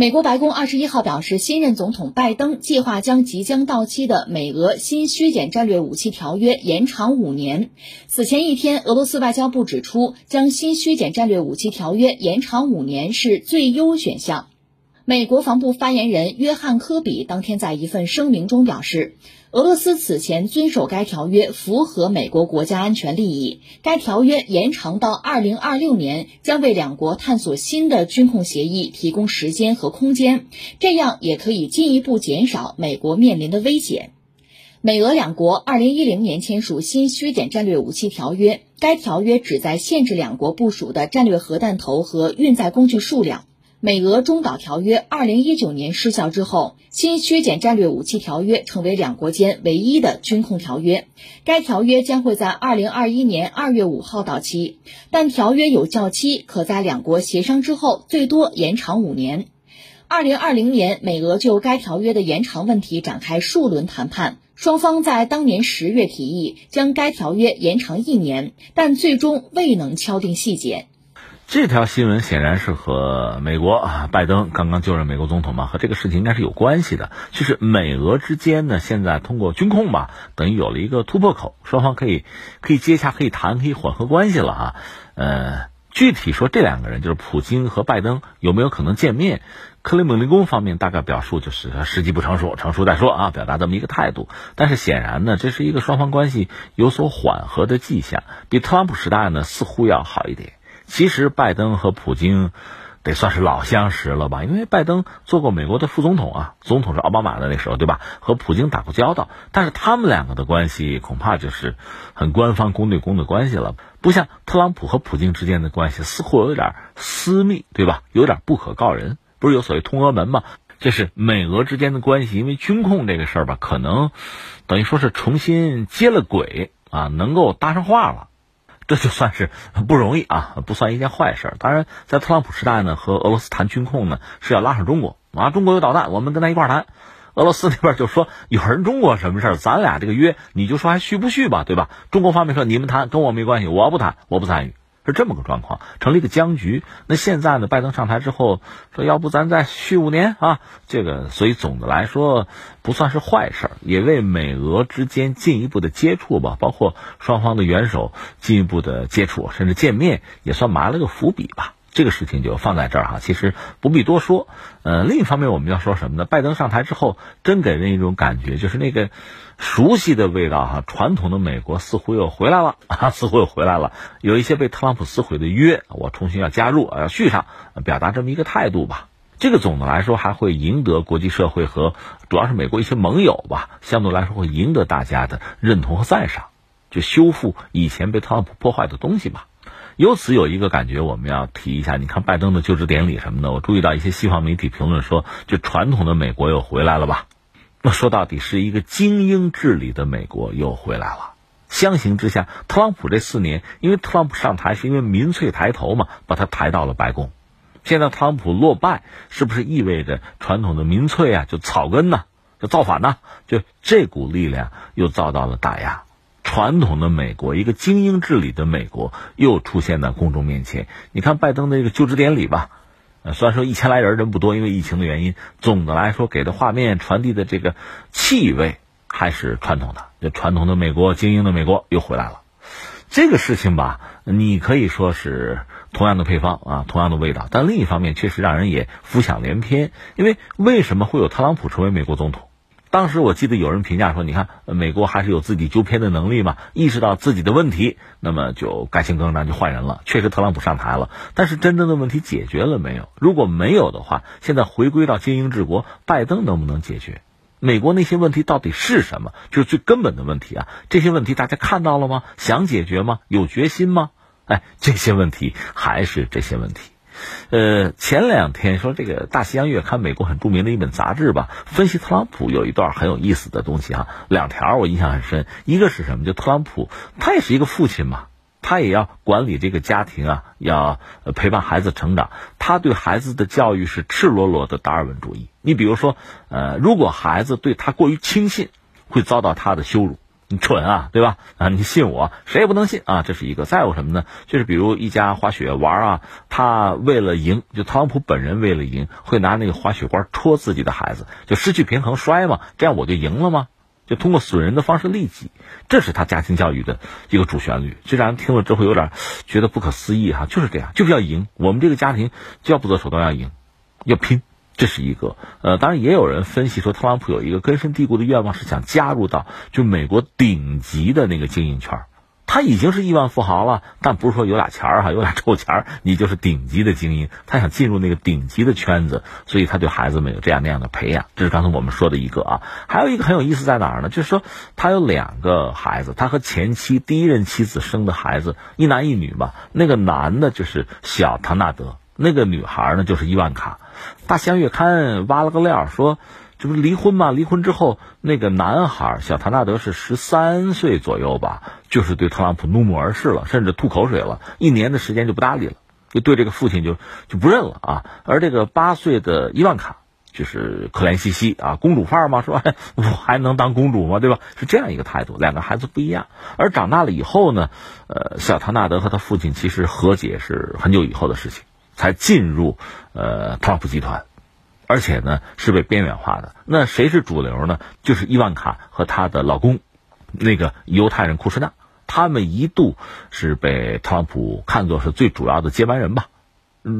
美国白宫二十一号表示，新任总统拜登计划将即将到期的美俄新削减战略武器条约延长五年。此前一天，俄罗斯外交部指出，将新削减战略武器条约延长五年是最优选项。美国防部发言人约翰·科比当天在一份声明中表示，俄罗斯此前遵守该条约符合美国国家安全利益。该条约延长到二零二六年，将为两国探索新的军控协议提供时间和空间，这样也可以进一步减少美国面临的危险。美俄两国二零一零年签署新削减战略武器条约，该条约旨在限制两国部署的战略核弹头和运载工具数量。美俄中导条约二零一九年失效之后，新削减战略武器条约成为两国间唯一的军控条约。该条约将会在二零二一年二月五号到期，但条约有效期可在两国协商之后最多延长五年。二零二零年，美俄就该条约的延长问题展开数轮谈判，双方在当年十月提议将该条约延长一年，但最终未能敲定细节。这条新闻显然是和美国啊，拜登刚刚就任美国总统嘛，和这个事情应该是有关系的。就是美俄之间呢，现在通过军控吧，等于有了一个突破口，双方可以可以接洽、可以谈、可以缓和关系了啊。呃，具体说这两个人就是普京和拜登有没有可能见面？克里姆林宫方面大概表述就是时机不成熟，成熟再说啊，表达这么一个态度。但是显然呢，这是一个双方关系有所缓和的迹象，比特朗普时代呢似乎要好一点。其实拜登和普京得算是老相识了吧？因为拜登做过美国的副总统啊，总统是奥巴马的那时候，对吧？和普京打过交道，但是他们两个的关系恐怕就是很官方、公对公的关系了，不像特朗普和普京之间的关系，似乎有点私密，对吧？有点不可告人。不是有所谓通俄门吗？这是美俄之间的关系，因为军控这个事儿吧，可能等于说是重新接了轨啊，能够搭上话了。这就算是不容易啊，不算一件坏事。当然，在特朗普时代呢，和俄罗斯谈军控呢，是要拉上中国啊。中国有导弹，我们跟他一块谈。俄罗斯那边就说有人中国什么事儿，咱俩这个约，你就说还续不续吧，对吧？中国方面说你们谈跟我没关系，我不谈，我不参与。是这么个状况，成立一个僵局。那现在呢？拜登上台之后说，要不咱再续五年啊？这个，所以总的来说不算是坏事，也为美俄之间进一步的接触吧，包括双方的元首进一步的接触，甚至见面，也算埋了个伏笔吧。这个事情就放在这儿哈，其实不必多说。呃，另一方面我们要说什么呢？拜登上台之后，真给人一种感觉，就是那个熟悉的味道哈，传统的美国似乎又回来了 啊，似乎又回来了。有一些被特朗普撕毁的约，我重新要加入啊，要续上，表达这么一个态度吧。这个总的来说还会赢得国际社会和主要是美国一些盟友吧，相对来说会赢得大家的认同和赞赏，就修复以前被特朗普破坏的东西吧。由此有一个感觉，我们要提一下。你看拜登的就职典礼什么的，我注意到一些西方媒体评论说，就传统的美国又回来了吧？那说到底是一个精英治理的美国又回来了。相形之下，特朗普这四年，因为特朗普上台是因为民粹抬头嘛，把他抬到了白宫。现在特朗普落败，是不是意味着传统的民粹啊，就草根呢，就造反呢？就这股力量又遭到了打压？传统的美国，一个精英治理的美国，又出现在公众面前。你看拜登的这个就职典礼吧，呃，虽然说一千来人人不多，因为疫情的原因，总的来说给的画面传递的这个气味还是传统的，就传统的美国精英的美国又回来了。这个事情吧，你可以说是同样的配方啊，同样的味道，但另一方面确实让人也浮想联翩。因为为什么会有特朗普成为美国总统？当时我记得有人评价说：“你看，美国还是有自己纠偏的能力嘛，意识到自己的问题，那么就改弦更张，就换人了。确实，特朗普上台了，但是真正的问题解决了没有？如果没有的话，现在回归到精英治国，拜登能不能解决？美国那些问题到底是什么？就是最根本的问题啊！这些问题大家看到了吗？想解决吗？有决心吗？哎，这些问题还是这些问题。”呃，前两天说这个《大西洋月刊》美国很著名的一本杂志吧，分析特朗普有一段很有意思的东西哈，两条我印象很深。一个是什么？就特朗普他也是一个父亲嘛，他也要管理这个家庭啊，要陪伴孩子成长。他对孩子的教育是赤裸裸的达尔文主义。你比如说，呃，如果孩子对他过于轻信，会遭到他的羞辱。你蠢啊，对吧？啊，你信我，谁也不能信啊，这是一个。再有什么呢？就是比如一家滑雪玩啊，他为了赢，就特朗普本人为了赢，会拿那个滑雪棍戳自己的孩子，就失去平衡摔嘛，这样我就赢了吗？就通过损人的方式利己，这是他家庭教育的一个主旋律。这让人听了之后有点觉得不可思议哈，就是这样，就是要赢。我们这个家庭就要不择手段要赢，要拼。这是一个，呃，当然也有人分析说，特朗普有一个根深蒂固的愿望是想加入到就美国顶级的那个精英圈他已经是亿万富豪了，但不是说有俩钱儿哈，有俩臭钱儿，你就是顶级的精英。他想进入那个顶级的圈子，所以他对孩子们有这样那样的培养。这是刚才我们说的一个啊，还有一个很有意思在哪儿呢？就是说他有两个孩子，他和前妻第一任妻子生的孩子一男一女嘛。那个男的就是小唐纳德，那个女孩呢就是伊万卡。大西洋月刊挖了个料，说这不是离婚吗？离婚之后，那个男孩小唐纳德是十三岁左右吧，就是对特朗普怒目而视了，甚至吐口水了，一年的时间就不搭理了，就对这个父亲就就不认了啊。而这个八岁的伊万卡，就是可怜兮兮啊，公主范儿嘛，说我还能当公主吗？对吧？是这样一个态度。两个孩子不一样，而长大了以后呢，呃，小唐纳德和他父亲其实和解是很久以后的事情。才进入呃特朗普集团，而且呢是被边缘化的。那谁是主流呢？就是伊万卡和她的老公，那个犹太人库什纳，他们一度是被特朗普看作是最主要的接班人吧。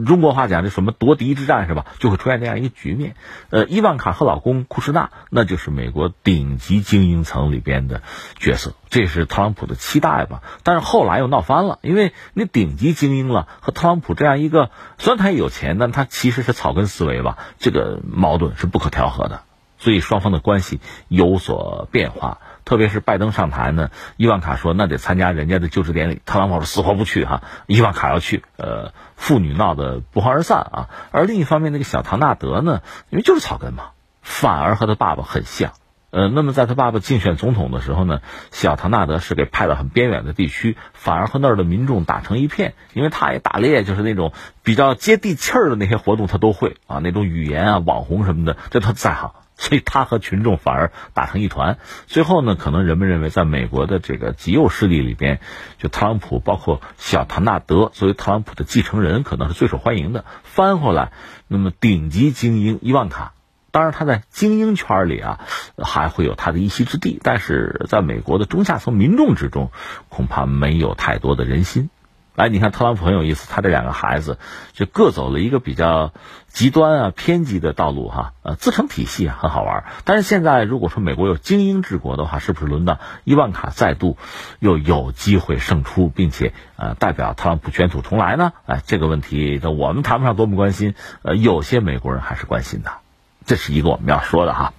中国话讲这什么夺嫡之战是吧？就会出现这样一个局面。呃，伊万卡和老公库什纳，那就是美国顶级精英层里边的角色，这是特朗普的期待吧。但是后来又闹翻了，因为那顶级精英了和特朗普这样一个，虽然他也有钱，但他其实是草根思维吧，这个矛盾是不可调和的，所以双方的关系有所变化。特别是拜登上台呢，伊万卡说那得参加人家的就职典礼，特朗普说死活不去哈，伊万卡要去，呃，父女闹得不欢而散啊。而另一方面，那个小唐纳德呢，因为就是草根嘛，反而和他爸爸很像，呃，那么在他爸爸竞选总统的时候呢，小唐纳德是给派到很边远的地区，反而和那儿的民众打成一片，因为他也打猎，就是那种比较接地气儿的那些活动他都会啊，那种语言啊、网红什么的，这他在行。所以他和群众反而打成一团，最后呢，可能人们认为，在美国的这个极右势力里边，就特朗普，包括小唐纳德作为特朗普的继承人，可能是最受欢迎的。翻回来，那么顶级精英伊万卡，当然他在精英圈里啊，还会有他的一席之地，但是在美国的中下层民众之中，恐怕没有太多的人心。哎，你看特朗普很有意思，他这两个孩子就各走了一个比较极端啊、偏激的道路哈，呃，自成体系啊，很好玩。但是现在如果说美国有精英治国的话，是不是轮到伊万卡再度又有机会胜出，并且呃代表特朗普卷土重来呢？哎，这个问题我们谈不上多么关心，呃，有些美国人还是关心的，这是一个我们要说的哈。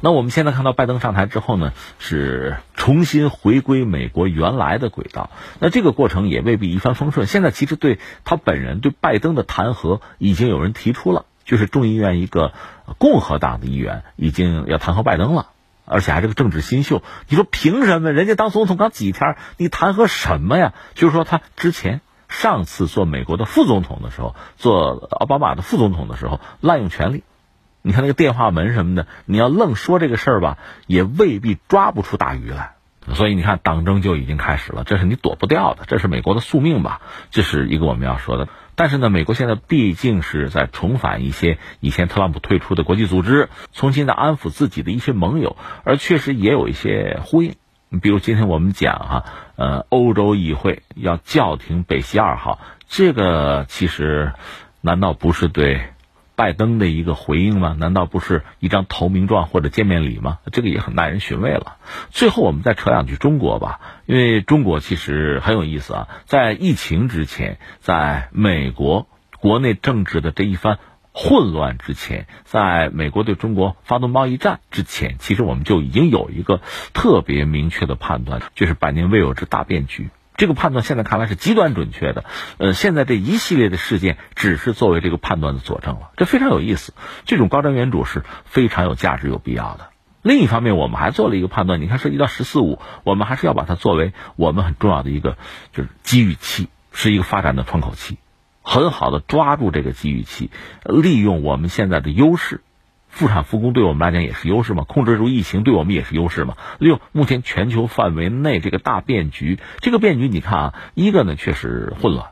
那我们现在看到拜登上台之后呢，是重新回归美国原来的轨道。那这个过程也未必一帆风顺。现在其实对他本人、对拜登的弹劾，已经有人提出了，就是众议院一个共和党的议员已经要弹劾拜登了，而且还是个政治新秀。你说凭什么？人家当总统刚几天，你弹劾什么呀？就是说他之前上次做美国的副总统的时候，做奥巴马的副总统的时候滥用权力。你看那个电话门什么的，你要愣说这个事儿吧，也未必抓不出大鱼来。所以你看，党争就已经开始了，这是你躲不掉的，这是美国的宿命吧？这是一个我们要说的。但是呢，美国现在毕竟是在重返一些以前特朗普退出的国际组织，重新的安抚自己的一些盟友，而确实也有一些呼应。比如今天我们讲哈，呃，欧洲议会要叫停北溪二号，这个其实难道不是对？拜登的一个回应吗？难道不是一张投名状或者见面礼吗？这个也很耐人寻味了。最后我们再扯两句中国吧，因为中国其实很有意思啊。在疫情之前，在美国国内政治的这一番混乱之前，在美国对中国发动贸易战之前，其实我们就已经有一个特别明确的判断，就是百年未有之大变局。这个判断现在看来是极端准确的，呃，现在这一系列的事件只是作为这个判断的佐证了，这非常有意思。这种高瞻远瞩是非常有价值、有必要的。另一方面，我们还做了一个判断，你看涉及到“十四五”，我们还是要把它作为我们很重要的一个就是机遇期，是一个发展的窗口期，很好的抓住这个机遇期，利用我们现在的优势，复产复工对我们来讲也是优势嘛，控制住疫情对我们也是优势嘛。六目前全球范围内这个大变局，这个变局你看啊，一个呢确实混乱，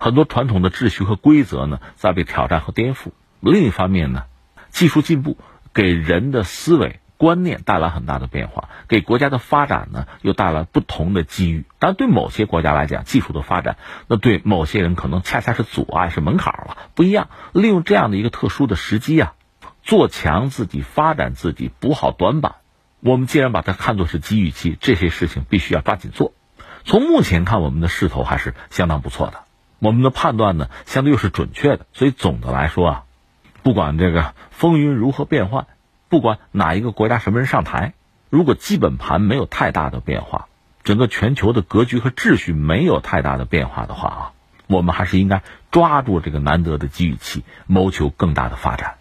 很多传统的秩序和规则呢在被挑战和颠覆；另一方面呢，技术进步给人的思维。观念带来很大的变化，给国家的发展呢又带来不同的机遇。但对某些国家来讲，技术的发展，那对某些人可能恰恰是阻碍，是门槛了，不一样。利用这样的一个特殊的时机啊，做强自己，发展自己，补好短板。我们既然把它看作是机遇期，这些事情必须要抓紧做。从目前看，我们的势头还是相当不错的，我们的判断呢相对又是准确的。所以总的来说啊，不管这个风云如何变幻。不管哪一个国家什么人上台，如果基本盘没有太大的变化，整个全球的格局和秩序没有太大的变化的话啊，我们还是应该抓住这个难得的机遇期，谋求更大的发展。